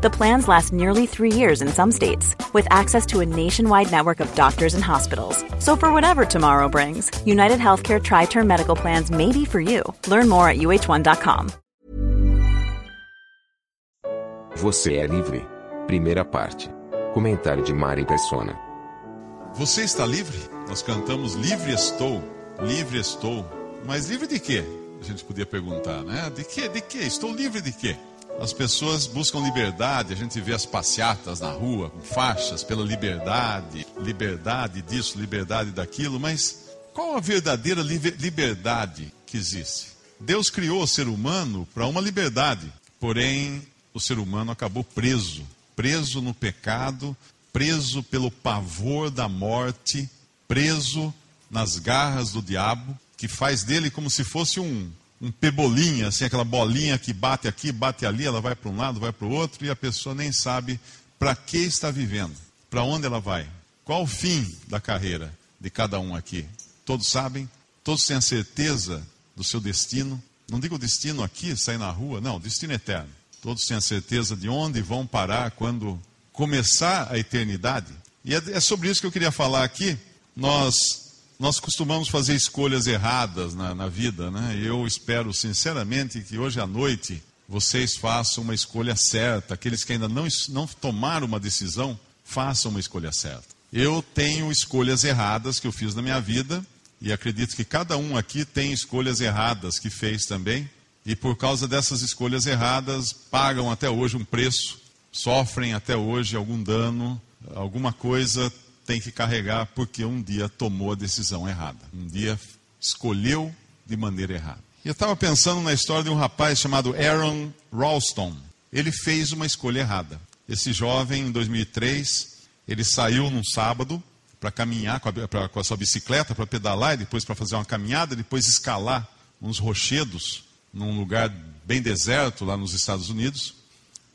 The plans last nearly three years in some states, with access to a nationwide network of doctors and hospitals. So, for whatever tomorrow brings, United Healthcare Tri Term Medical Plans may be for you. Learn more at uh1.com. Você é livre. Primeira parte. Comentário de Mari Persona. Você está livre? Nós cantamos Livre Estou, Livre Estou. Mas livre de quê? A gente podia perguntar, né? De quê? De quê? Estou livre de quê? As pessoas buscam liberdade, a gente vê as passeatas na rua com faixas pela liberdade, liberdade disso, liberdade daquilo, mas qual a verdadeira liberdade que existe? Deus criou o ser humano para uma liberdade, porém o ser humano acabou preso, preso no pecado, preso pelo pavor da morte, preso nas garras do diabo, que faz dele como se fosse um, um pebolinha, assim, aquela bolinha que bate aqui, bate ali, ela vai para um lado, vai para o outro, e a pessoa nem sabe para que está vivendo, para onde ela vai, qual o fim da carreira de cada um aqui. Todos sabem, todos têm a certeza do seu destino. Não digo destino aqui, sair na rua, não, destino eterno. Todos têm a certeza de onde vão parar quando começar a eternidade. E é, é sobre isso que eu queria falar aqui. Nós nós costumamos fazer escolhas erradas na, na vida, né? Eu espero sinceramente que hoje à noite vocês façam uma escolha certa. Aqueles que ainda não, não tomaram uma decisão, façam uma escolha certa. Eu tenho escolhas erradas que eu fiz na minha vida e acredito que cada um aqui tem escolhas erradas que fez também e por causa dessas escolhas erradas pagam até hoje um preço, sofrem até hoje algum dano, alguma coisa tem que carregar porque um dia tomou a decisão errada, um dia escolheu de maneira errada. Eu estava pensando na história de um rapaz chamado Aaron Ralston. Ele fez uma escolha errada. Esse jovem, em 2003, ele saiu num sábado para caminhar com a, pra, com a, sua bicicleta, para pedalar e depois para fazer uma caminhada, depois escalar uns rochedos num lugar bem deserto lá nos Estados Unidos.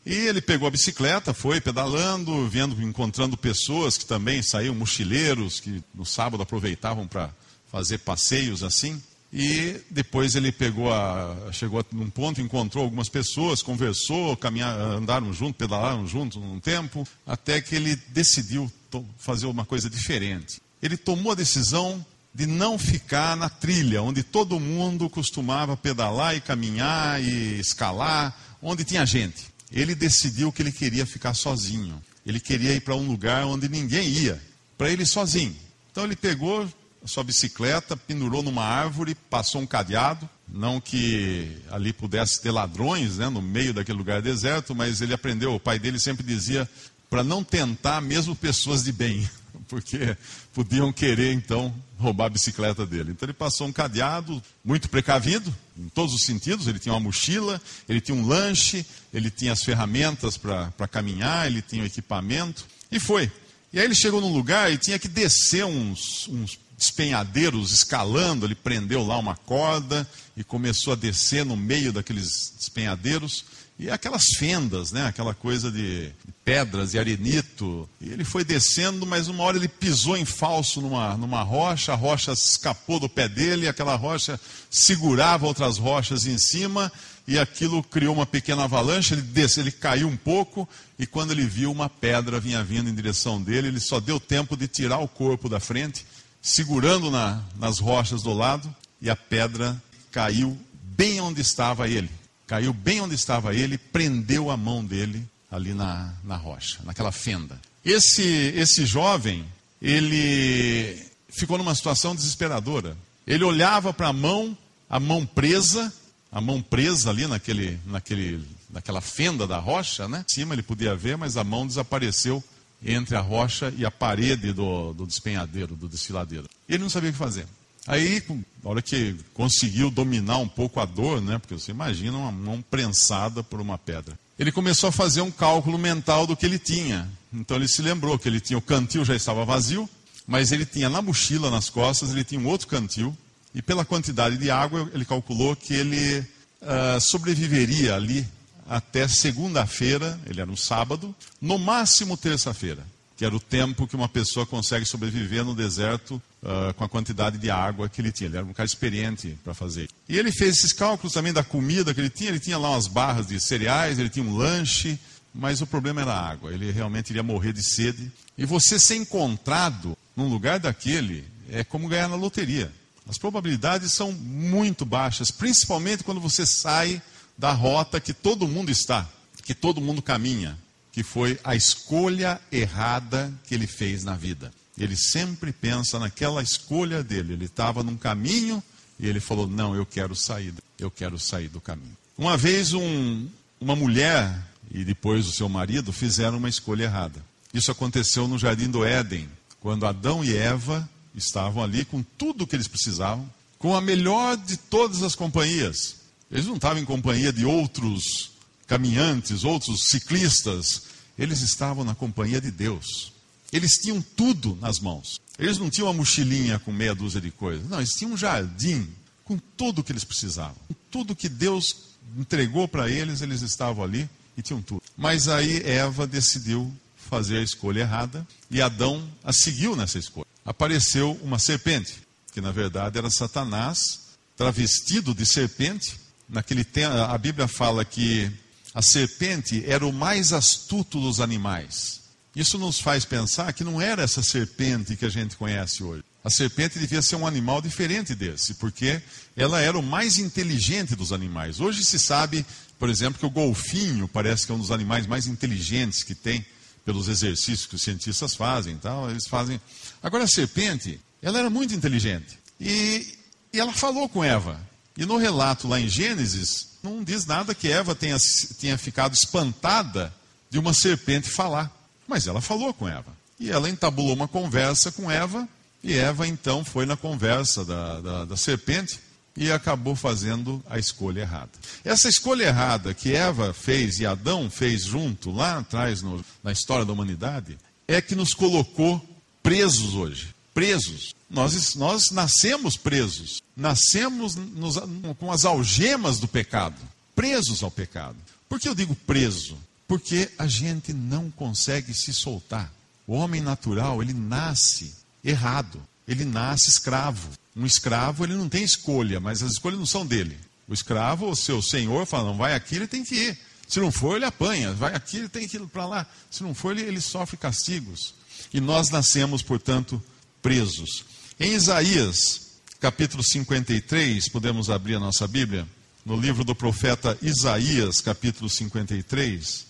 E ele pegou a bicicleta, foi pedalando, vendo, encontrando pessoas que também saíam, mochileiros, que no sábado aproveitavam para fazer passeios assim. E depois ele pegou a, chegou num ponto, encontrou algumas pessoas, conversou, caminhar, andaram juntos, pedalaram juntos um tempo, até que ele decidiu fazer uma coisa diferente. Ele tomou a decisão de não ficar na trilha, onde todo mundo costumava pedalar e caminhar e escalar, onde tinha gente. Ele decidiu que ele queria ficar sozinho. Ele queria ir para um lugar onde ninguém ia, para ele sozinho. Então ele pegou a sua bicicleta, pendurou numa árvore, passou um cadeado, não que ali pudesse ter ladrões né, no meio daquele lugar deserto, mas ele aprendeu, o pai dele sempre dizia para não tentar mesmo pessoas de bem. porque podiam querer então roubar a bicicleta dele. Então ele passou um cadeado muito precavido, em todos os sentidos. Ele tinha uma mochila, ele tinha um lanche, ele tinha as ferramentas para caminhar, ele tinha o equipamento, e foi. E aí ele chegou num lugar e tinha que descer uns, uns despenhadeiros escalando. Ele prendeu lá uma corda e começou a descer no meio daqueles despenhadeiros. E aquelas fendas, né? aquela coisa de pedras e arenito. E ele foi descendo, mas uma hora ele pisou em falso numa, numa rocha, a rocha escapou do pé dele, aquela rocha segurava outras rochas em cima, e aquilo criou uma pequena avalanche, ele desceu, ele caiu um pouco, e quando ele viu uma pedra vinha vindo em direção dele, ele só deu tempo de tirar o corpo da frente, segurando na, nas rochas do lado, e a pedra caiu bem onde estava ele caiu bem onde estava ele, prendeu a mão dele ali na, na rocha, naquela fenda. Esse, esse jovem, ele ficou numa situação desesperadora. Ele olhava para a mão, a mão presa, a mão presa ali naquele, naquele, naquela fenda da rocha, né? Em cima ele podia ver, mas a mão desapareceu entre a rocha e a parede do, do despenhadeiro, do desfiladeiro. Ele não sabia o que fazer. Aí, na hora que conseguiu dominar um pouco a dor, né? Porque você imagina uma mão prensada por uma pedra. Ele começou a fazer um cálculo mental do que ele tinha. Então ele se lembrou que ele tinha o cantil já estava vazio, mas ele tinha na mochila, nas costas, ele tinha um outro cantil. E pela quantidade de água, ele calculou que ele uh, sobreviveria ali até segunda-feira, ele era um sábado, no máximo terça-feira, que era o tempo que uma pessoa consegue sobreviver no deserto uh, com a quantidade de água que ele tinha. Ele era um cara experiente para fazer. E ele fez esses cálculos também da comida que ele tinha. Ele tinha lá umas barras de cereais, ele tinha um lanche, mas o problema era a água. Ele realmente iria morrer de sede. E você ser encontrado num lugar daquele é como ganhar na loteria. As probabilidades são muito baixas, principalmente quando você sai da rota que todo mundo está, que todo mundo caminha, que foi a escolha errada que ele fez na vida. Ele sempre pensa naquela escolha dele. Ele estava num caminho e ele falou: Não, eu quero sair, eu quero sair do caminho. Uma vez, um, uma mulher e depois o seu marido fizeram uma escolha errada. Isso aconteceu no jardim do Éden, quando Adão e Eva estavam ali com tudo o que eles precisavam, com a melhor de todas as companhias. Eles não estavam em companhia de outros caminhantes, outros ciclistas. Eles estavam na companhia de Deus. Eles tinham tudo nas mãos. Eles não tinham uma mochilinha com meia dúzia de coisas. Não, eles tinham um jardim com tudo o que eles precisavam. Tudo que Deus entregou para eles, eles estavam ali e tinham tudo. Mas aí Eva decidiu fazer a escolha errada e Adão a seguiu nessa escolha. Apareceu uma serpente, que na verdade era Satanás, travestido de serpente. Naquele tempo, a Bíblia fala que a serpente era o mais astuto dos animais. Isso nos faz pensar que não era essa serpente que a gente conhece hoje. A serpente devia ser um animal diferente desse, porque ela era o mais inteligente dos animais. Hoje se sabe, por exemplo, que o golfinho parece que é um dos animais mais inteligentes que tem, pelos exercícios que os cientistas fazem, tal, eles fazem. Agora a serpente, ela era muito inteligente e, e ela falou com Eva. E no relato lá em Gênesis, não diz nada que Eva tenha, tenha ficado espantada de uma serpente falar. Mas ela falou com Eva. E ela entabulou uma conversa com Eva. E Eva então foi na conversa da, da, da serpente e acabou fazendo a escolha errada. Essa escolha errada que Eva fez e Adão fez junto, lá atrás no, na história da humanidade, é que nos colocou presos hoje. Presos. Nós, nós nascemos presos. Nascemos nos, com as algemas do pecado. Presos ao pecado. Por que eu digo preso? Porque a gente não consegue se soltar. O homem natural, ele nasce errado. Ele nasce escravo. Um escravo, ele não tem escolha, mas as escolhas não são dele. O escravo, o seu senhor, fala: não vai aqui, ele tem que ir. Se não for, ele apanha. Vai aqui, ele tem que ir para lá. Se não for, ele, ele sofre castigos. E nós nascemos, portanto, presos. Em Isaías, capítulo 53, podemos abrir a nossa Bíblia? No livro do profeta Isaías, capítulo 53,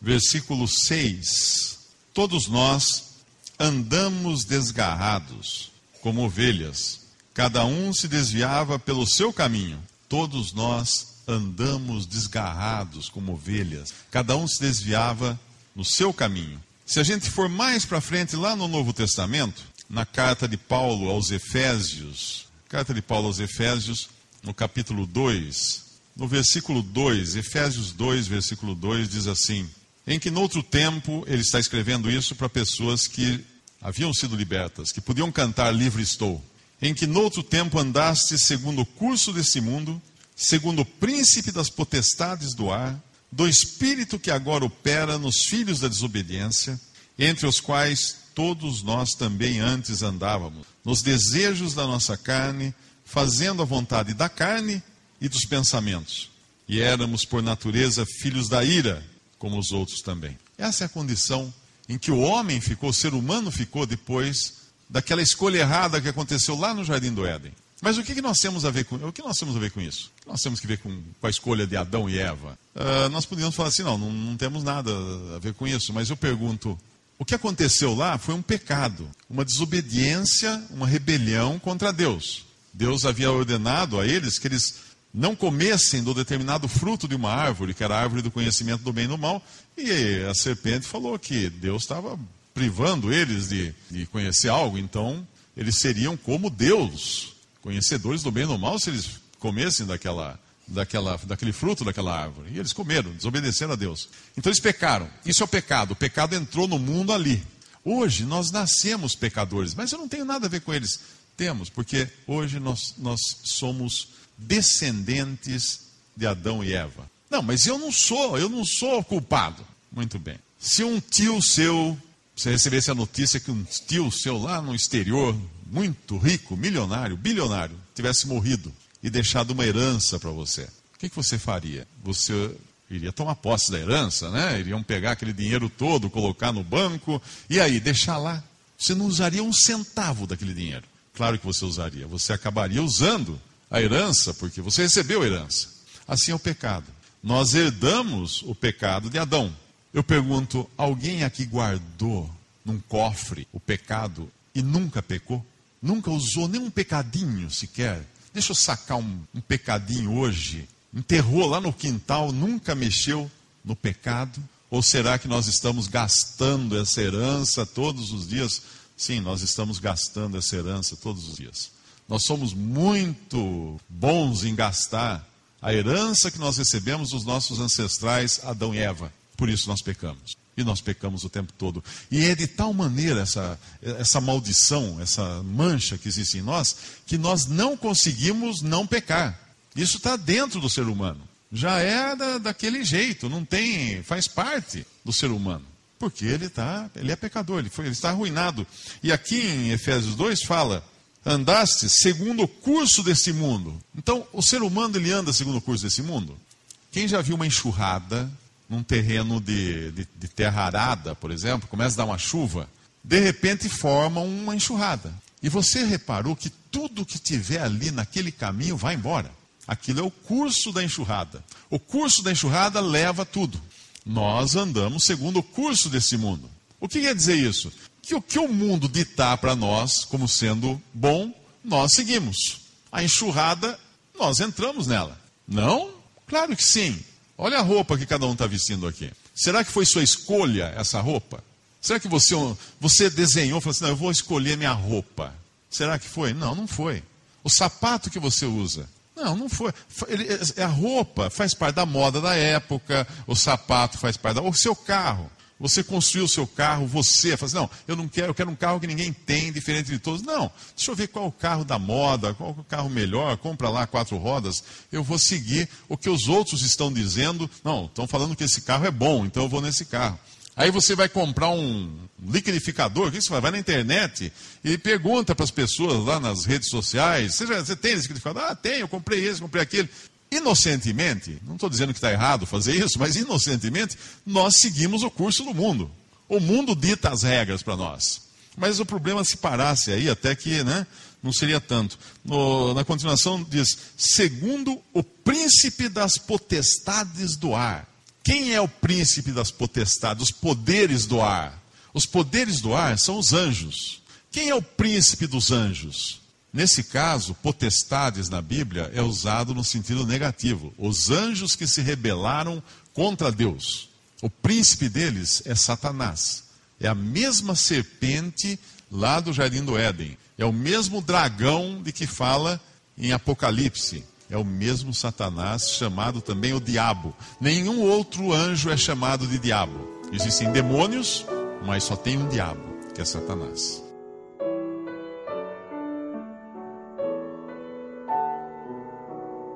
versículo 6. Todos nós andamos desgarrados como ovelhas. Cada um se desviava pelo seu caminho. Todos nós andamos desgarrados como ovelhas. Cada um se desviava no seu caminho. Se a gente for mais para frente, lá no Novo Testamento, na carta de Paulo aos Efésios, carta de Paulo aos Efésios, no capítulo 2, no versículo 2, Efésios 2, versículo 2, diz assim: Em que noutro tempo, ele está escrevendo isso para pessoas que haviam sido libertas, que podiam cantar Livre Estou, em que noutro tempo andaste segundo o curso desse mundo, segundo o príncipe das potestades do ar, do espírito que agora opera nos filhos da desobediência, entre os quais todos nós também antes andávamos, nos desejos da nossa carne, fazendo a vontade da carne e dos pensamentos. E éramos, por natureza, filhos da ira, como os outros também. Essa é a condição em que o homem ficou, o ser humano ficou depois daquela escolha errada que aconteceu lá no Jardim do Éden. Mas o que, nós temos a ver com o que nós temos a ver com isso? Nós temos que ver com, com a escolha de Adão e Eva? Uh, nós podíamos falar assim, não, não, não temos nada a ver com isso. Mas eu pergunto, o que aconteceu lá foi um pecado, uma desobediência, uma rebelião contra Deus. Deus havia ordenado a eles que eles não comessem do determinado fruto de uma árvore, que era a árvore do conhecimento do bem e do mal, e a serpente falou que Deus estava privando eles de, de conhecer algo, então eles seriam como Deus, conhecedores do bem e do mal, se eles comessem daquela, daquela, daquele fruto daquela árvore. E eles comeram, desobedeceram a Deus. Então eles pecaram. Isso é o pecado. O pecado entrou no mundo ali. Hoje nós nascemos pecadores, mas eu não tenho nada a ver com eles. Temos, porque hoje nós, nós somos descendentes de Adão e Eva. Não, mas eu não sou, eu não sou culpado. Muito bem. Se um tio seu, você recebesse a notícia que um tio seu lá no exterior, muito rico, milionário, bilionário, tivesse morrido e deixado uma herança para você, o que, que você faria? Você iria tomar posse da herança, né? Iriam pegar aquele dinheiro todo, colocar no banco, e aí, deixar lá. Você não usaria um centavo daquele dinheiro. Claro que você usaria. Você acabaria usando a herança, porque você recebeu a herança. Assim é o pecado. Nós herdamos o pecado de Adão. Eu pergunto: alguém aqui guardou num cofre o pecado e nunca pecou? Nunca usou nem um pecadinho sequer? Deixa eu sacar um, um pecadinho hoje. Enterrou lá no quintal, nunca mexeu no pecado? Ou será que nós estamos gastando essa herança todos os dias? Sim, nós estamos gastando essa herança todos os dias. Nós somos muito bons em gastar a herança que nós recebemos dos nossos ancestrais Adão e Eva. Por isso nós pecamos. E nós pecamos o tempo todo. E é de tal maneira essa, essa maldição, essa mancha que existe em nós, que nós não conseguimos não pecar. Isso está dentro do ser humano. Já é da, daquele jeito, não tem, faz parte do ser humano. Porque ele, tá, ele é pecador, ele, foi, ele está arruinado. E aqui em Efésios 2 fala andaste segundo o curso desse mundo. Então, o ser humano ele anda segundo o curso desse mundo. Quem já viu uma enxurrada num terreno de, de, de terra arada, por exemplo, começa a dar uma chuva, de repente forma uma enxurrada. E você reparou que tudo que tiver ali naquele caminho vai embora. Aquilo é o curso da enxurrada. O curso da enxurrada leva tudo. Nós andamos segundo o curso desse mundo. O que quer dizer isso? Que o que o mundo ditar para nós como sendo bom, nós seguimos. A enxurrada, nós entramos nela. Não? Claro que sim. Olha a roupa que cada um está vestindo aqui. Será que foi sua escolha essa roupa? Será que você, você desenhou, falou assim, não, eu vou escolher minha roupa? Será que foi? Não, não foi. O sapato que você usa? Não, não foi. Ele, é, a roupa faz parte da moda da época, o sapato faz parte da. O seu carro. Você construiu o seu carro, você fala assim, não, eu não quero, eu quero um carro que ninguém tem, diferente de todos. Não, deixa eu ver qual é o carro da moda, qual é o carro melhor, compra lá quatro rodas. Eu vou seguir o que os outros estão dizendo. Não, estão falando que esse carro é bom, então eu vou nesse carro. Aí você vai comprar um liquidificador, o que você faz? Vai na internet e pergunta para as pessoas lá nas redes sociais: você, já, você tem liquidificador? Ah, tem, eu comprei esse, comprei aquele inocentemente, não estou dizendo que está errado fazer isso, mas inocentemente, nós seguimos o curso do mundo. O mundo dita as regras para nós. Mas o problema se parasse aí, até que né, não seria tanto. No, na continuação diz: segundo o príncipe das potestades do ar. Quem é o príncipe das potestades, os poderes do ar? Os poderes do ar são os anjos. Quem é o príncipe dos anjos? Nesse caso, potestades na Bíblia é usado no sentido negativo. Os anjos que se rebelaram contra Deus. O príncipe deles é Satanás. É a mesma serpente lá do jardim do Éden. É o mesmo dragão de que fala em Apocalipse. É o mesmo Satanás, chamado também o diabo. Nenhum outro anjo é chamado de diabo. Existem demônios, mas só tem um diabo, que é Satanás.